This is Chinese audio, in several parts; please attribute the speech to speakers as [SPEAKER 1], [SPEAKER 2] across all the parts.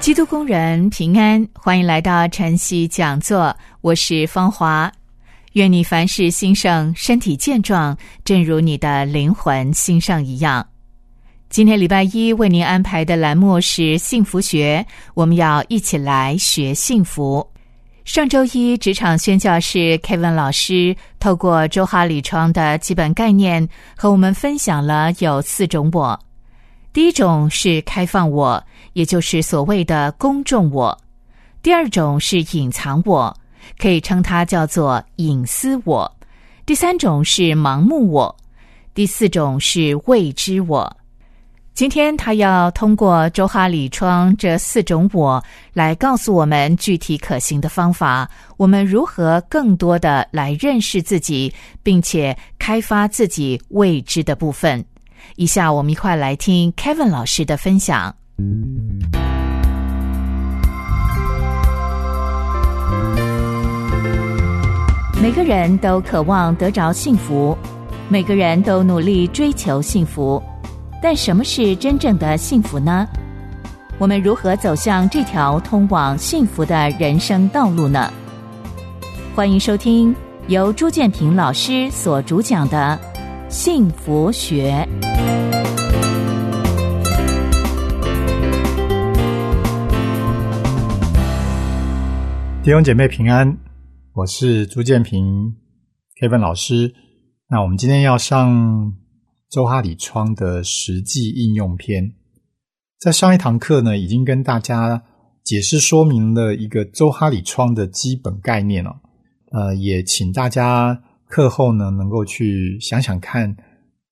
[SPEAKER 1] 基督工人平安，欢迎来到晨曦讲座，我是芳华。愿你凡事兴盛，身体健壮，正如你的灵魂兴盛一样。今天礼拜一为您安排的栏目是幸福学，我们要一起来学幸福。上周一职场宣教士 Kevin 老师透过周哈里窗的基本概念，和我们分享了有四种我。第一种是开放我，也就是所谓的公众我；第二种是隐藏我，可以称它叫做隐私我；第三种是盲目我；第四种是未知我。今天他要通过周哈里窗这四种我来告诉我们具体可行的方法，我们如何更多的来认识自己，并且开发自己未知的部分。以下我们一块来听 Kevin 老师的分享。每个人都渴望得着幸福，每个人都努力追求幸福，但什么是真正的幸福呢？我们如何走向这条通往幸福的人生道路呢？欢迎收听由朱建平老师所主讲的《幸福学》。
[SPEAKER 2] 弟兄姐妹平安，我是朱建平 Kevin 老师。那我们今天要上周哈里窗的实际应用篇。在上一堂课呢，已经跟大家解释说明了一个周哈里窗的基本概念了。呃，也请大家课后呢，能够去想想看，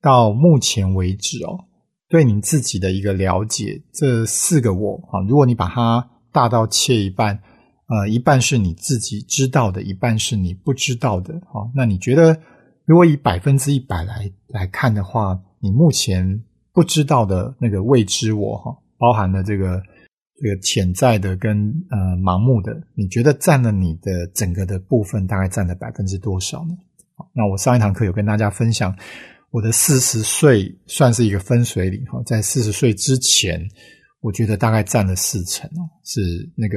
[SPEAKER 2] 到目前为止哦，对你自己的一个了解，这四个我啊，如果你把它大到切一半。呃，一半是你自己知道的，一半是你不知道的。哈，那你觉得，如果以百分之一百来来看的话，你目前不知道的那个未知我哈，包含了这个这个潜在的跟呃盲目的，你觉得占了你的整个的部分，大概占了百分之多少呢？那我上一堂课有跟大家分享，我的四十岁算是一个分水岭哈，在四十岁之前，我觉得大概占了四成哦，是那个。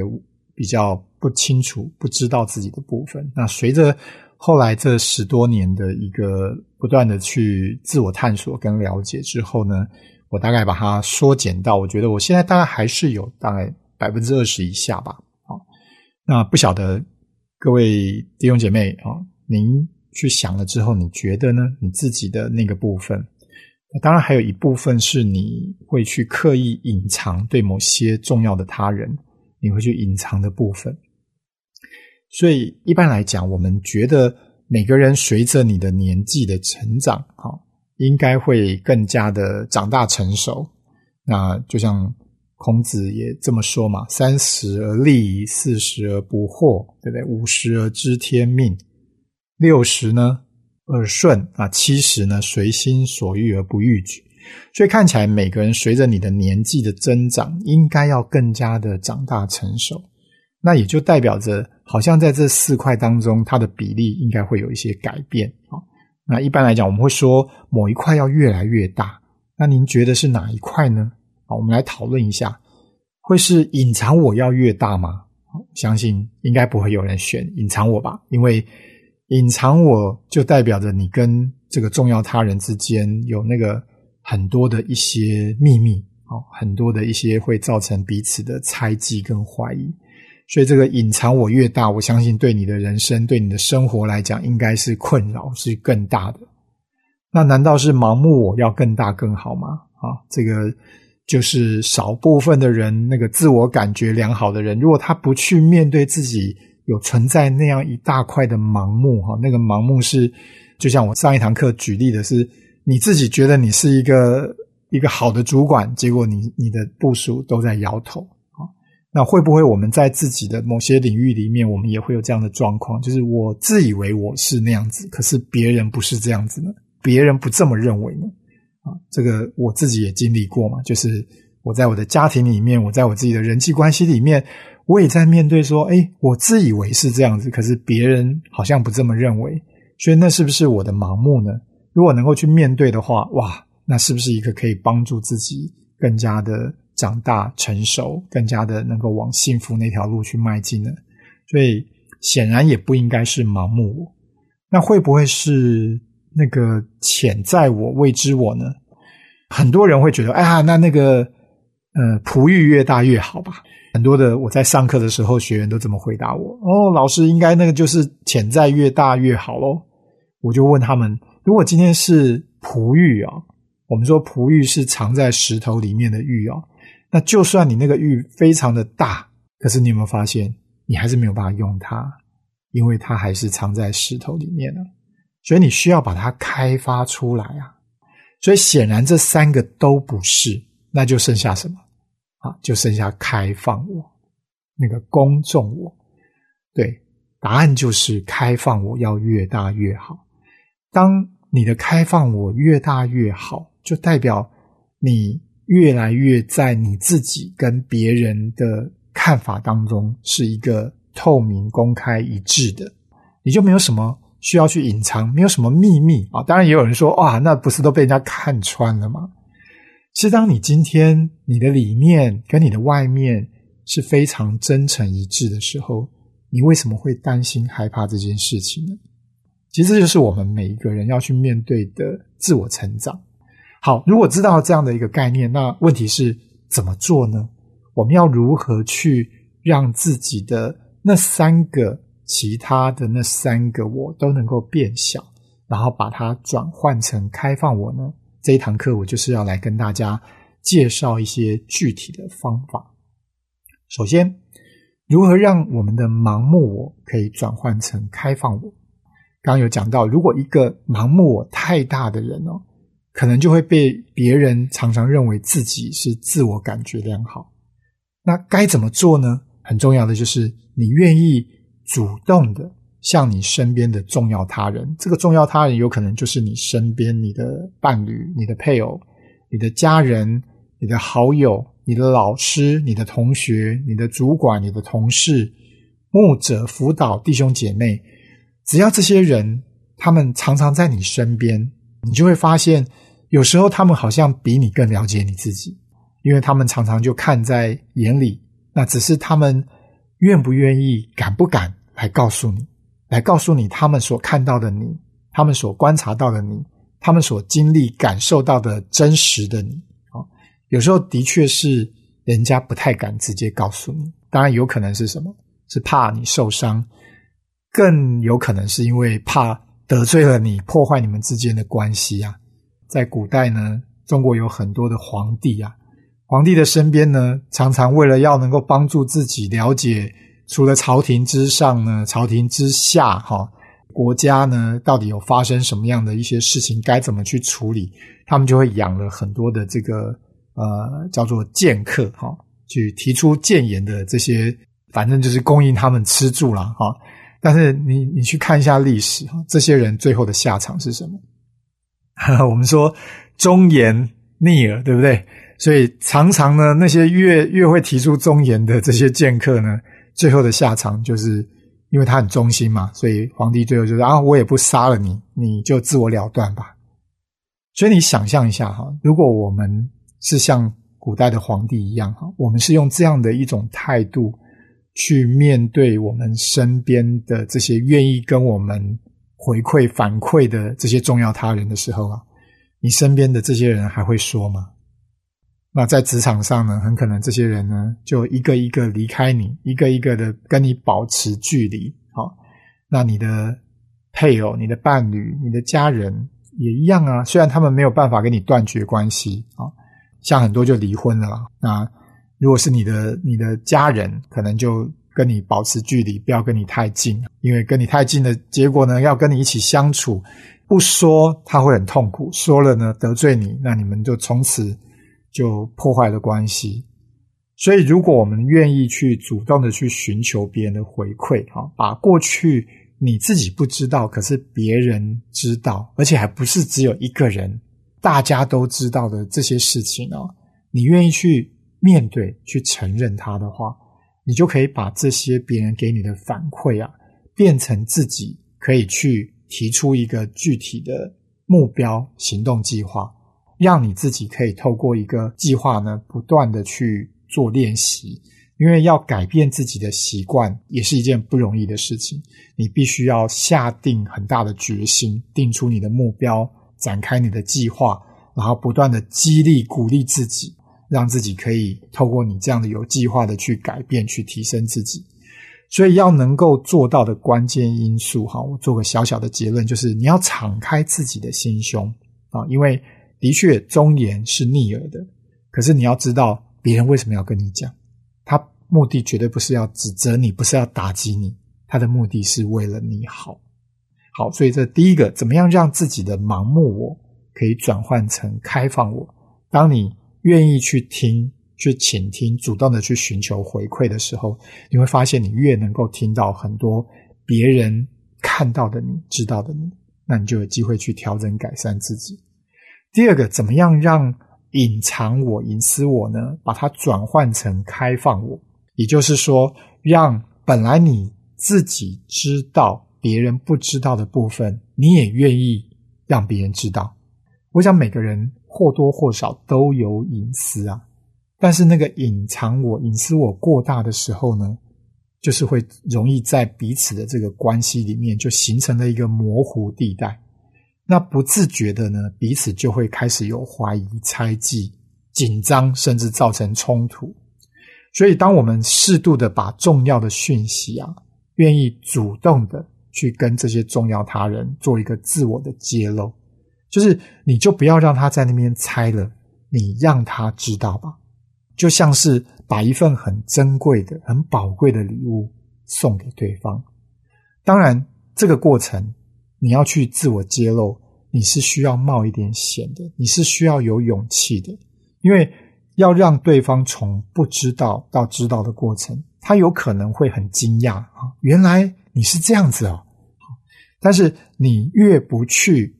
[SPEAKER 2] 比较不清楚、不知道自己的部分。那随着后来这十多年的一个不断的去自我探索跟了解之后呢，我大概把它缩减到，我觉得我现在大概还是有大概百分之二十以下吧。好，那不晓得各位弟兄姐妹啊，您去想了之后，你觉得呢？你自己的那个部分，当然还有一部分是你会去刻意隐藏对某些重要的他人。你会去隐藏的部分，所以一般来讲，我们觉得每个人随着你的年纪的成长，哈，应该会更加的长大成熟。那就像孔子也这么说嘛：“三十而立，四十而不惑，对不对？五十而知天命，六十呢耳顺啊，七十呢随心所欲而不逾矩。”所以看起来，每个人随着你的年纪的增长，应该要更加的长大成熟。那也就代表着，好像在这四块当中，它的比例应该会有一些改变啊。那一般来讲，我们会说某一块要越来越大。那您觉得是哪一块呢？好，我们来讨论一下，会是隐藏我要越大吗？相信应该不会有人选隐藏我吧，因为隐藏我就代表着你跟这个重要他人之间有那个。很多的一些秘密，哦，很多的一些会造成彼此的猜忌跟怀疑，所以这个隐藏我越大，我相信对你的人生、对你的生活来讲，应该是困扰是更大的。那难道是盲目我要更大更好吗？啊，这个就是少部分的人，那个自我感觉良好的人，如果他不去面对自己有存在那样一大块的盲目，哈，那个盲目是，就像我上一堂课举例的是。你自己觉得你是一个一个好的主管，结果你你的部署都在摇头啊。那会不会我们在自己的某些领域里面，我们也会有这样的状况？就是我自以为我是那样子，可是别人不是这样子呢？别人不这么认为呢？啊，这个我自己也经历过嘛。就是我在我的家庭里面，我在我自己的人际关系里面，我也在面对说，哎，我自以为是这样子，可是别人好像不这么认为。所以那是不是我的盲目呢？如果能够去面对的话，哇！那是不是一个可以帮助自己更加的长大成熟，更加的能够往幸福那条路去迈进呢？所以显然也不应该是盲目。那会不会是那个潜在我、未知我呢？很多人会觉得，哎呀，那那个呃，璞玉越大越好吧？很多的我在上课的时候，学员都这么回答我：哦，老师应该那个就是潜在越大越好喽。我就问他们：如果今天是璞玉啊？我们说璞玉是藏在石头里面的玉哦，那就算你那个玉非常的大，可是你有没有发现，你还是没有办法用它，因为它还是藏在石头里面的，所以你需要把它开发出来啊。所以显然这三个都不是，那就剩下什么啊？就剩下开放我，那个公众我。对，答案就是开放我要越大越好。当你的开放我越大越好。就代表你越来越在你自己跟别人的看法当中是一个透明、公开、一致的，你就没有什么需要去隐藏，没有什么秘密啊。当然，也有人说，哇，那不是都被人家看穿了吗？其实，当你今天你的里面跟你的外面是非常真诚一致的时候，你为什么会担心、害怕这件事情呢？其实，这就是我们每一个人要去面对的自我成长。好，如果知道这样的一个概念，那问题是怎么做呢？我们要如何去让自己的那三个其他的那三个我都能够变小，然后把它转换成开放我呢？这一堂课我就是要来跟大家介绍一些具体的方法。首先，如何让我们的盲目我可以转换成开放我？刚有讲到，如果一个盲目我太大的人哦。可能就会被别人常常认为自己是自我感觉良好。那该怎么做呢？很重要的就是你愿意主动的向你身边的重要他人，这个重要他人有可能就是你身边你的伴侣、你的配偶、你的家人、你的好友、你的老师、你的同学、你的主管、你的同事、牧者、辅导弟兄姐妹，只要这些人他们常常在你身边，你就会发现。有时候他们好像比你更了解你自己，因为他们常常就看在眼里。那只是他们愿不愿意、敢不敢来告诉你，来告诉你他们所看到的你，他们所观察到的你，他们所经历、感受到的真实的你。啊，有时候的确是人家不太敢直接告诉你。当然，有可能是什么？是怕你受伤，更有可能是因为怕得罪了你，破坏你们之间的关系呀。在古代呢，中国有很多的皇帝啊，皇帝的身边呢，常常为了要能够帮助自己了解，除了朝廷之上呢，朝廷之下哈，国家呢到底有发生什么样的一些事情，该怎么去处理，他们就会养了很多的这个呃叫做剑客哈，去提出谏言的这些，反正就是供应他们吃住了哈。但是你你去看一下历史，这些人最后的下场是什么？我们说忠言逆耳，对不对？所以常常呢，那些越越会提出忠言的这些剑客呢，最后的下场就是，因为他很忠心嘛，所以皇帝最后就是啊，我也不杀了你，你就自我了断吧。所以你想象一下哈，如果我们是像古代的皇帝一样哈，我们是用这样的一种态度去面对我们身边的这些愿意跟我们。回馈反馈的这些重要他人的时候啊，你身边的这些人还会说吗？那在职场上呢，很可能这些人呢就一个一个离开你，一个一个的跟你保持距离。好，那你的配偶、你的伴侣、你的家人也一样啊。虽然他们没有办法跟你断绝关系啊，像很多就离婚了啦。那如果是你的你的家人，可能就跟你保持距离，不要跟你太近，因为跟你太近的结果呢，要跟你一起相处，不说他会很痛苦，说了呢得罪你，那你们就从此就破坏了关系。所以，如果我们愿意去主动的去寻求别人的回馈，哈，把过去你自己不知道，可是别人知道，而且还不是只有一个人，大家都知道的这些事情哦，你愿意去面对、去承认它的话，你就可以把这些别人给你的反馈啊，变成自己可以去提出一个具体的目标、行动计划，让你自己可以透过一个计划呢，不断的去。做练习，因为要改变自己的习惯也是一件不容易的事情。你必须要下定很大的决心，定出你的目标，展开你的计划，然后不断的激励、鼓励自己，让自己可以透过你这样的有计划的去改变、去提升自己。所以要能够做到的关键因素，哈，我做个小小的结论，就是你要敞开自己的心胸啊，因为的确忠言是逆耳的，可是你要知道。别人为什么要跟你讲？他目的绝对不是要指责你，不是要打击你，他的目的是为了你好。好，所以这第一个，怎么样让自己的盲目我可以转换成开放我？当你愿意去听、去倾听、主动的去寻求回馈的时候，你会发现你越能够听到很多别人看到的你、知道的你，那你就有机会去调整、改善自己。第二个，怎么样让？隐藏我、隐私我呢？把它转换成开放我，也就是说，让本来你自己知道、别人不知道的部分，你也愿意让别人知道。我想每个人或多或少都有隐私啊，但是那个隐藏我、隐私我过大的时候呢，就是会容易在彼此的这个关系里面就形成了一个模糊地带。那不自觉的呢，彼此就会开始有怀疑、猜忌、紧张，甚至造成冲突。所以，当我们适度的把重要的讯息啊，愿意主动的去跟这些重要他人做一个自我的揭露，就是你就不要让他在那边猜了，你让他知道吧，就像是把一份很珍贵的、很宝贵的礼物送给对方。当然，这个过程你要去自我揭露。你是需要冒一点险的，你是需要有勇气的，因为要让对方从不知道到知道的过程，他有可能会很惊讶啊，原来你是这样子哦。但是你越不去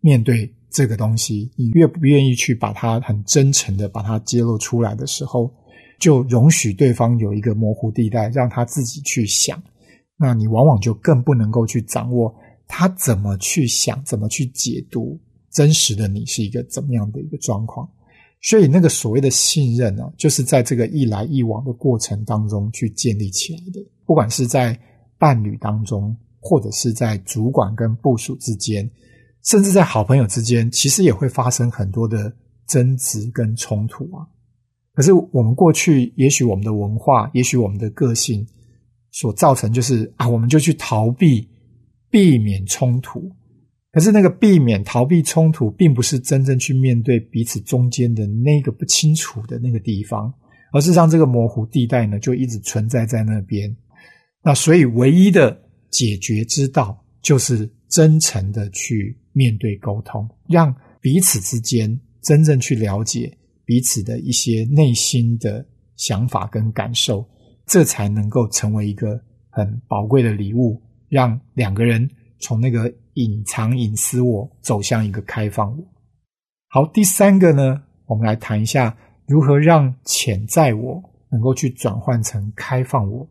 [SPEAKER 2] 面对这个东西，你越不愿意去把它很真诚的把它揭露出来的时候，就容许对方有一个模糊地带，让他自己去想，那你往往就更不能够去掌握。他怎么去想，怎么去解读真实的你是一个怎么样的一个状况？所以那个所谓的信任呢，就是在这个一来一往的过程当中去建立起来的。不管是在伴侣当中，或者是在主管跟部属之间，甚至在好朋友之间，其实也会发生很多的争执跟冲突啊。可是我们过去，也许我们的文化，也许我们的个性，所造成就是啊，我们就去逃避。避免冲突，可是那个避免逃避冲突，并不是真正去面对彼此中间的那个不清楚的那个地方，而是让这个模糊地带呢，就一直存在在那边。那所以，唯一的解决之道，就是真诚的去面对沟通，让彼此之间真正去了解彼此的一些内心的想法跟感受，这才能够成为一个很宝贵的礼物。让两个人从那个隐藏隐私我走向一个开放我。好，第三个呢，我们来谈一下如何让潜在我能够去转换成开放我。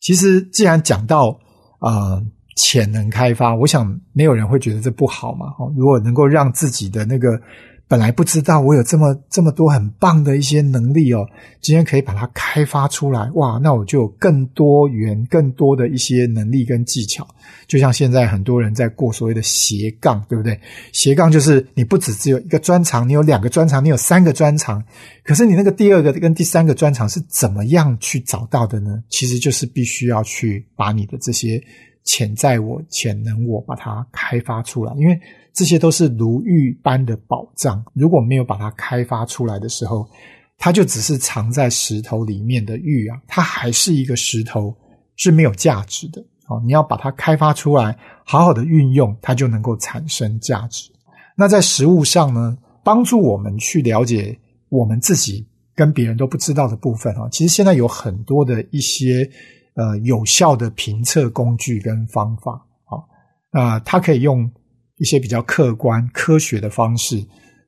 [SPEAKER 2] 其实，既然讲到啊潜能开发，我想没有人会觉得这不好嘛。哦，如果能够让自己的那个。本来不知道我有这么这么多很棒的一些能力哦，今天可以把它开发出来，哇！那我就有更多元、更多的一些能力跟技巧。就像现在很多人在过所谓的斜杠，对不对？斜杠就是你不只只有一个专长，你有两个专长，你有三个专长。可是你那个第二个跟第三个专长是怎么样去找到的呢？其实就是必须要去把你的这些潜在我、潜能我把它开发出来，因为。这些都是如玉般的宝藏，如果没有把它开发出来的时候，它就只是藏在石头里面的玉啊，它还是一个石头，是没有价值的。哦，你要把它开发出来，好好的运用，它就能够产生价值。那在实物上呢，帮助我们去了解我们自己跟别人都不知道的部分啊。其实现在有很多的一些呃有效的评测工具跟方法啊，那它可以用一些比较客观科学的方式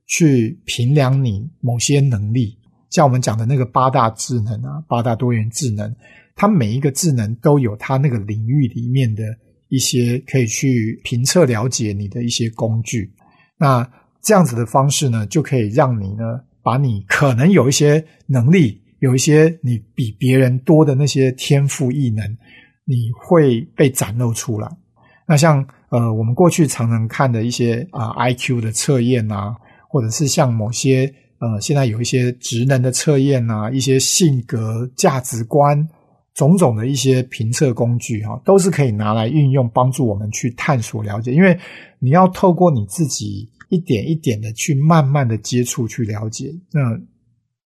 [SPEAKER 2] 去评量你某些能力，像我们讲的那个八大智能啊，八大多元智能。它每一个智能都有它那个领域里面的一些可以去评测了解你的一些工具，那这样子的方式呢，就可以让你呢，把你可能有一些能力，有一些你比别人多的那些天赋异能，你会被展露出来。那像呃，我们过去常常看的一些啊 I Q 的测验啊，或者是像某些呃，现在有一些职能的测验啊，一些性格价值观。种种的一些评测工具，哈，都是可以拿来运用，帮助我们去探索了解。因为你要透过你自己一点一点的去慢慢的接触去了解，那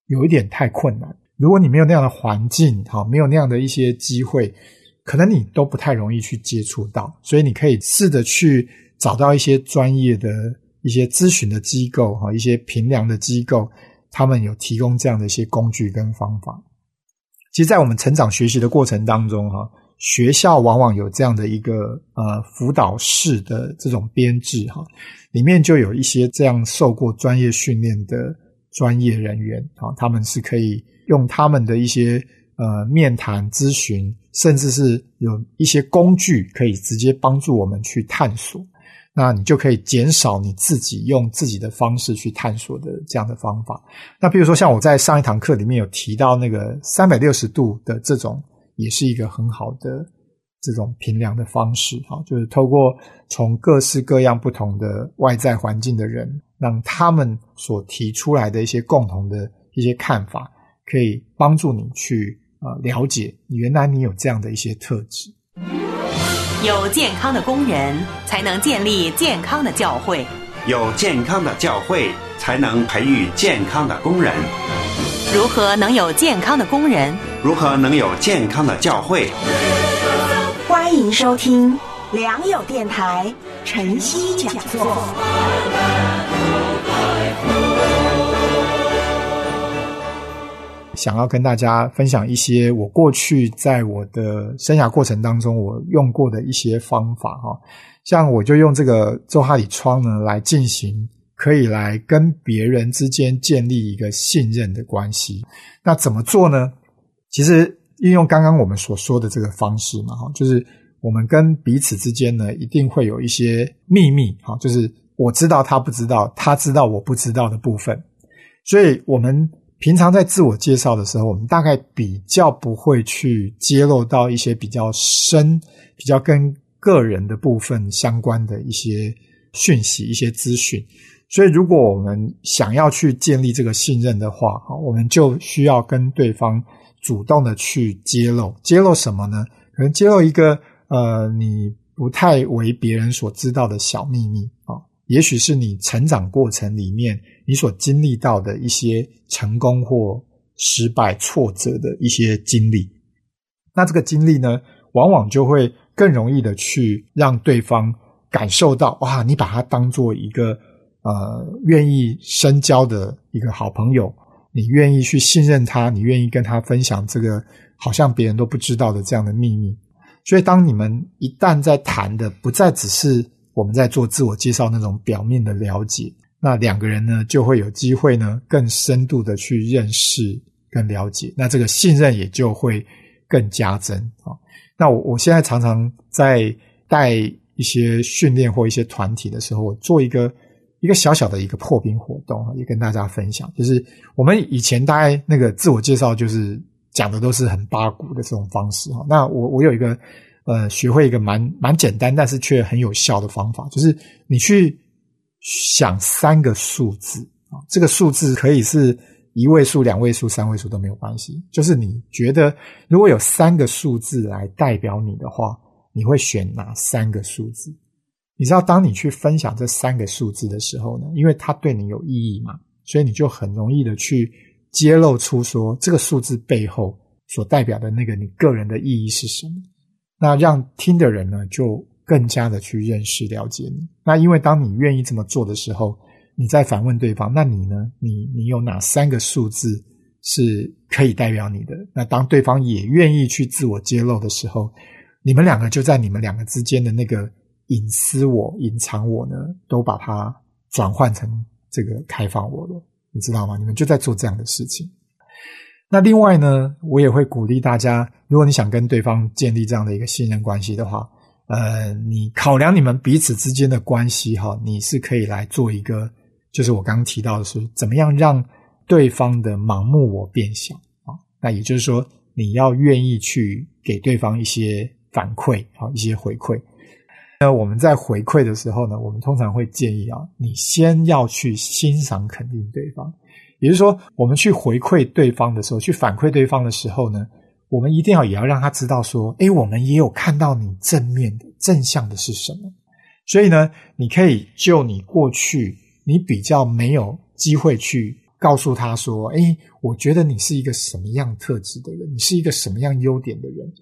[SPEAKER 2] 有一点太困难。如果你没有那样的环境，哈，没有那样的一些机会，可能你都不太容易去接触到。所以你可以试着去找到一些专业的一些咨询的机构，哈，一些评量的机构，他们有提供这样的一些工具跟方法。其实，在我们成长学习的过程当中，哈，学校往往有这样的一个呃辅导室的这种编制，哈，里面就有一些这样受过专业训练的专业人员，啊，他们是可以用他们的一些呃面谈咨询，甚至是有一些工具可以直接帮助我们去探索。那你就可以减少你自己用自己的方式去探索的这样的方法。那比如说，像我在上一堂课里面有提到那个三百六十度的这种，也是一个很好的这种评量的方式。哈，就是透过从各式各样不同的外在环境的人，让他们所提出来的一些共同的一些看法，可以帮助你去呃了解，原来你有这样的一些特质。
[SPEAKER 3] 有健康的工人，才能建立健康的教会；
[SPEAKER 4] 有健康的教会，才能培育健康的工人。
[SPEAKER 3] 如何能有健康的工人？
[SPEAKER 4] 如何能有健康的教会？
[SPEAKER 5] 欢迎收听良友电台晨曦讲座。
[SPEAKER 2] 想要跟大家分享一些我过去在我的生涯过程当中我用过的一些方法哈，像我就用这个周哈里窗呢来进行，可以来跟别人之间建立一个信任的关系。那怎么做呢？其实运用刚刚我们所说的这个方式嘛哈，就是我们跟彼此之间呢一定会有一些秘密哈，就是我知道他不知道，他知道我不知道的部分，所以我们。平常在自我介绍的时候，我们大概比较不会去揭露到一些比较深、比较跟个人的部分相关的一些讯息、一些资讯。所以，如果我们想要去建立这个信任的话，我们就需要跟对方主动的去揭露。揭露什么呢？可能揭露一个呃，你不太为别人所知道的小秘密啊，也许是你成长过程里面。你所经历到的一些成功或失败、挫折的一些经历，那这个经历呢，往往就会更容易的去让对方感受到，哇，你把他当做一个呃愿意深交的一个好朋友，你愿意去信任他，你愿意跟他分享这个好像别人都不知道的这样的秘密。所以，当你们一旦在谈的不再只是我们在做自我介绍那种表面的了解。那两个人呢，就会有机会呢，更深度的去认识、跟了解，那这个信任也就会更加增啊。那我我现在常常在带一些训练或一些团体的时候，我做一个一个小小的一个破冰活动，也跟大家分享，就是我们以前大概那个自我介绍，就是讲的都是很八股的这种方式哈。那我我有一个呃，学会一个蛮蛮简单，但是却很有效的方法，就是你去。想三个数字啊，这个数字可以是一位数、两位数、三位数都没有关系。就是你觉得如果有三个数字来代表你的话，你会选哪三个数字？你知道，当你去分享这三个数字的时候呢，因为它对你有意义嘛，所以你就很容易的去揭露出说这个数字背后所代表的那个你个人的意义是什么。那让听的人呢，就更加的去认识了解你。那因为当你愿意这么做的时候，你再反问对方，那你呢？你你有哪三个数字是可以代表你的？那当对方也愿意去自我揭露的时候，你们两个就在你们两个之间的那个隐私我、隐藏我呢，都把它转换成这个开放我了，你知道吗？你们就在做这样的事情。那另外呢，我也会鼓励大家，如果你想跟对方建立这样的一个信任关系的话，呃，你考量你们彼此之间的关系哈，你是可以来做一个，就是我刚刚提到的是，怎么样让对方的盲目我变小啊？那也就是说，你要愿意去给对方一些反馈啊，一些回馈。那我们在回馈的时候呢，我们通常会建议啊，你先要去欣赏肯定对方。也就是说，我们去回馈对方的时候，去反馈对方的时候呢，我们一定要也要让他知道说，诶，我们也有看到你正面的、正向的是什么。所以呢，你可以就你过去你比较没有机会去告诉他说，诶，我觉得你是一个什么样特质的人，你是一个什么样优点的人。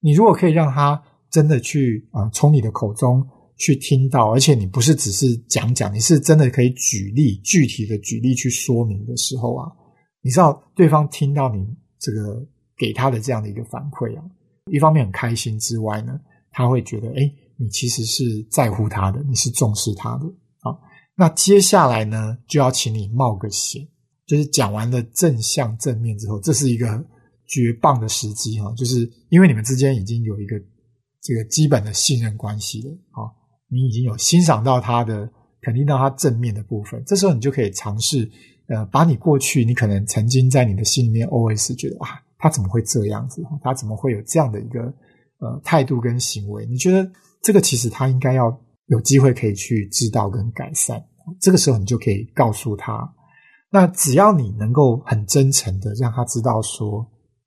[SPEAKER 2] 你如果可以让他真的去啊，从你的口中。去听到，而且你不是只是讲讲，你是真的可以举例，具体的举例去说明的时候啊，你知道对方听到你这个给他的这样的一个反馈啊，一方面很开心之外呢，他会觉得，哎，你其实是在乎他的，你是重视他的啊。那接下来呢，就要请你冒个险，就是讲完了正向正面之后，这是一个绝棒的时机哈，就是因为你们之间已经有一个这个基本的信任关系了啊。你已经有欣赏到他的，肯定到他正面的部分，这时候你就可以尝试，呃，把你过去你可能曾经在你的心里面 always 觉得啊，他怎么会这样子？他怎么会有这样的一个呃态度跟行为？你觉得这个其实他应该要有机会可以去知道跟改善。这个时候你就可以告诉他，那只要你能够很真诚的让他知道说，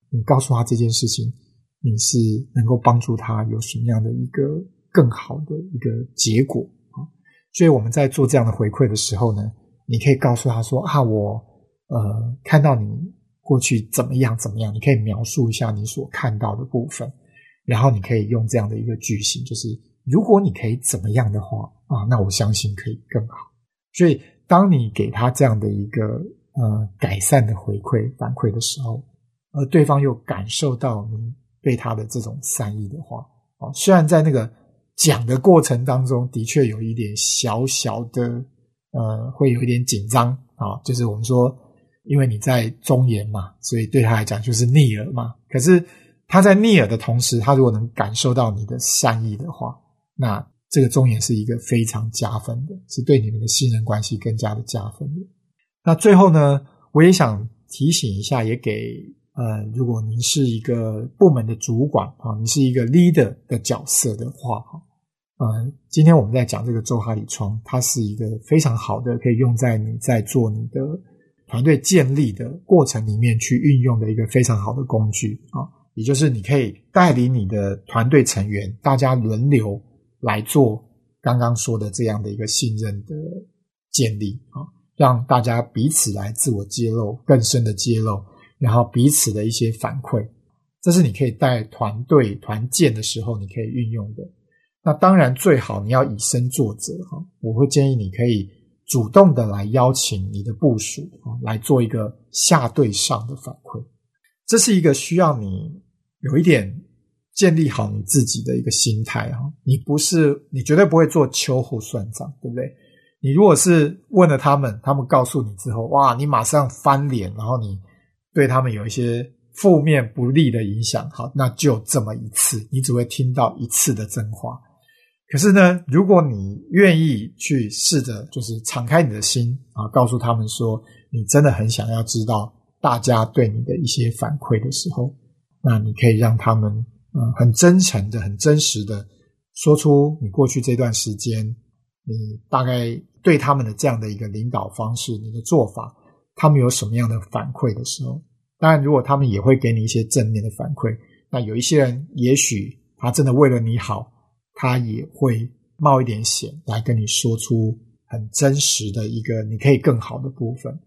[SPEAKER 2] 你告诉他这件事情，你是能够帮助他有什么样的一个。更好的一个结果啊，所以我们在做这样的回馈的时候呢，你可以告诉他说啊，我呃看到你过去怎么样怎么样，你可以描述一下你所看到的部分，然后你可以用这样的一个句型，就是如果你可以怎么样的话啊，那我相信可以更好。所以当你给他这样的一个呃改善的回馈反馈的时候，而对方又感受到你对他的这种善意的话啊，虽然在那个。讲的过程当中的确有一点小小的，呃，会有一点紧张啊。就是我们说，因为你在忠言嘛，所以对他来讲就是逆耳嘛。可是他在逆耳的同时，他如果能感受到你的善意的话，那这个忠言是一个非常加分的，是对你们的信任关系更加的加分的。那最后呢，我也想提醒一下，也给呃，如果您是一个部门的主管啊，你是一个 leader 的角色的话，哈。呃，今天我们在讲这个周哈里窗，它是一个非常好的，可以用在你在做你的团队建立的过程里面去运用的一个非常好的工具啊。也就是你可以带领你的团队成员，大家轮流来做刚刚说的这样的一个信任的建立啊，让大家彼此来自我揭露更深的揭露，然后彼此的一些反馈，这是你可以带团队团建的时候你可以运用的。那当然最好你要以身作则哈，我会建议你可以主动的来邀请你的部属啊来做一个下对上的反馈，这是一个需要你有一点建立好你自己的一个心态哈，你不是你绝对不会做秋后算账，对不对？你如果是问了他们，他们告诉你之后，哇，你马上翻脸，然后你对他们有一些负面不利的影响，好，那就这么一次，你只会听到一次的真话。可是呢，如果你愿意去试着，就是敞开你的心啊，告诉他们说，你真的很想要知道大家对你的一些反馈的时候，那你可以让他们嗯很真诚的、很真实的说出你过去这段时间你大概对他们的这样的一个领导方式、你的做法，他们有什么样的反馈的时候，当然，如果他们也会给你一些正面的反馈，那有一些人也许他真的为了你好。他也会冒一点险来跟你说出很真实的一个你可以更好的部分。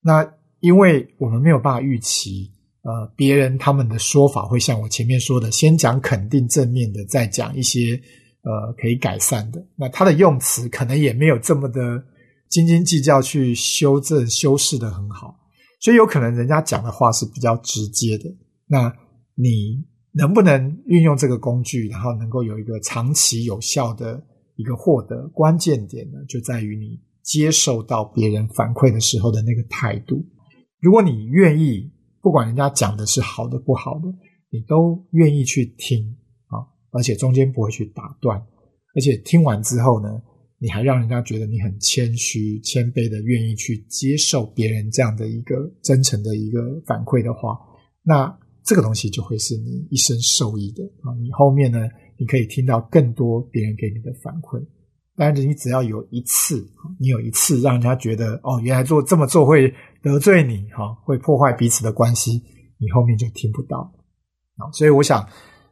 [SPEAKER 2] 那因为我们没有办法预期，呃，别人他们的说法会像我前面说的，先讲肯定正面的，再讲一些呃可以改善的。那他的用词可能也没有这么的斤斤计较去修正修饰的很好，所以有可能人家讲的话是比较直接的。那你能不能运用这个工具，然后能够有一个长期有效的一个获得？关键点呢，就在于你接受到别人反馈的时候的那个态度。如果你愿意，不管人家讲的是好的不好的，你都愿意去听啊，而且中间不会去打断，而且听完之后呢，你还让人家觉得你很谦虚、谦卑的，愿意去接受别人这样的一个真诚的一个反馈的话，那。这个东西就会是你一生受益的啊！你后面呢，你可以听到更多别人给你的反馈。但是你只要有一次，你有一次让人家觉得哦，原来做这么做会得罪你，哈，会破坏彼此的关系，你后面就听不到啊。所以我想，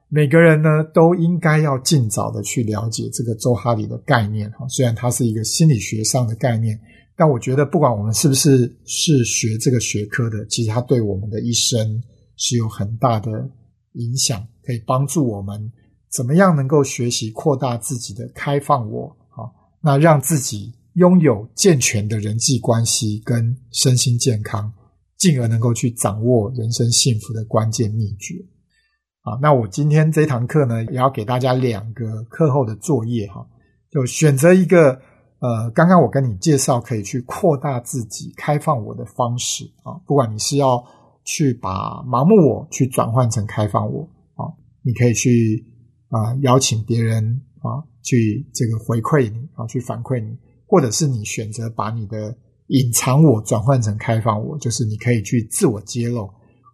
[SPEAKER 2] 每个人呢都应该要尽早的去了解这个周哈里的概念哈。虽然它是一个心理学上的概念，但我觉得不管我们是不是是学这个学科的，其实它对我们的一生。是有很大的影响，可以帮助我们怎么样能够学习扩大自己的开放我啊，那让自己拥有健全的人际关系跟身心健康，进而能够去掌握人生幸福的关键秘诀啊。那我今天这堂课呢，也要给大家两个课后的作业哈，就选择一个呃，刚刚我跟你介绍可以去扩大自己开放我的方式啊，不管你是要。去把盲目我去转换成开放我啊，你可以去啊邀请别人啊去这个回馈你啊去反馈你，或者是你选择把你的隐藏我转换成开放我，就是你可以去自我揭露，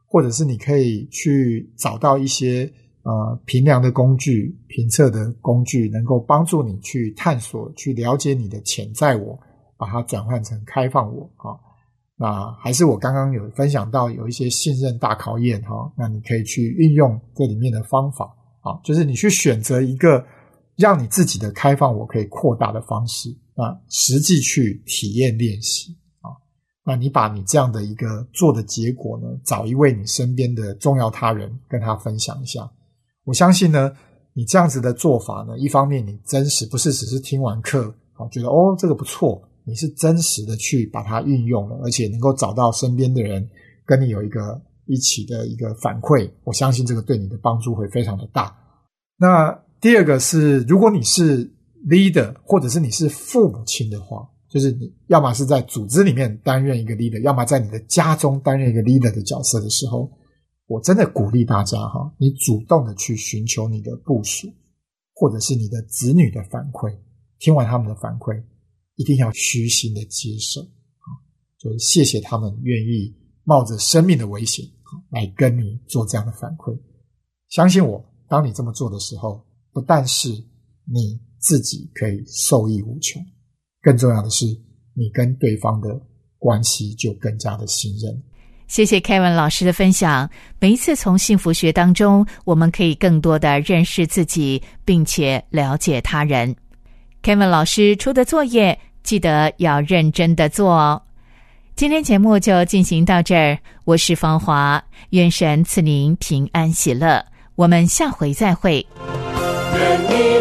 [SPEAKER 2] 或者是你可以去找到一些呃评量的工具、评测的工具，能够帮助你去探索、去了解你的潜在我，把它转换成开放我啊。那还是我刚刚有分享到有一些信任大考验哈，那你可以去运用这里面的方法啊，就是你去选择一个让你自己的开放我可以扩大的方式啊，实际去体验练习啊，那你把你这样的一个做的结果呢，找一位你身边的重要他人跟他分享一下，我相信呢，你这样子的做法呢，一方面你真实不是只是听完课啊，觉得哦这个不错。你是真实的去把它运用了，而且能够找到身边的人跟你有一个一起的一个反馈，我相信这个对你的帮助会非常的大。那第二个是，如果你是 leader，或者是你是父母亲的话，就是你要么是在组织里面担任一个 leader，要么在你的家中担任一个 leader 的角色的时候，我真的鼓励大家哈，你主动的去寻求你的部属，或者是你的子女的反馈，听完他们的反馈。一定要虚心的接受啊，就谢谢他们愿意冒着生命的危险来跟你做这样的反馈。相信我，当你这么做的时候，不但是你自己可以受益无穷，更重要的是你跟对方的关系就更加的信任。
[SPEAKER 1] 谢谢 Kevin 老师的分享。每一次从幸福学当中，我们可以更多的认识自己，并且了解他人。Kevin 老师出的作业。记得要认真的做哦。今天节目就进行到这儿，我是芳华，愿神赐您平安喜乐，我们下回再会。
[SPEAKER 6] 愿你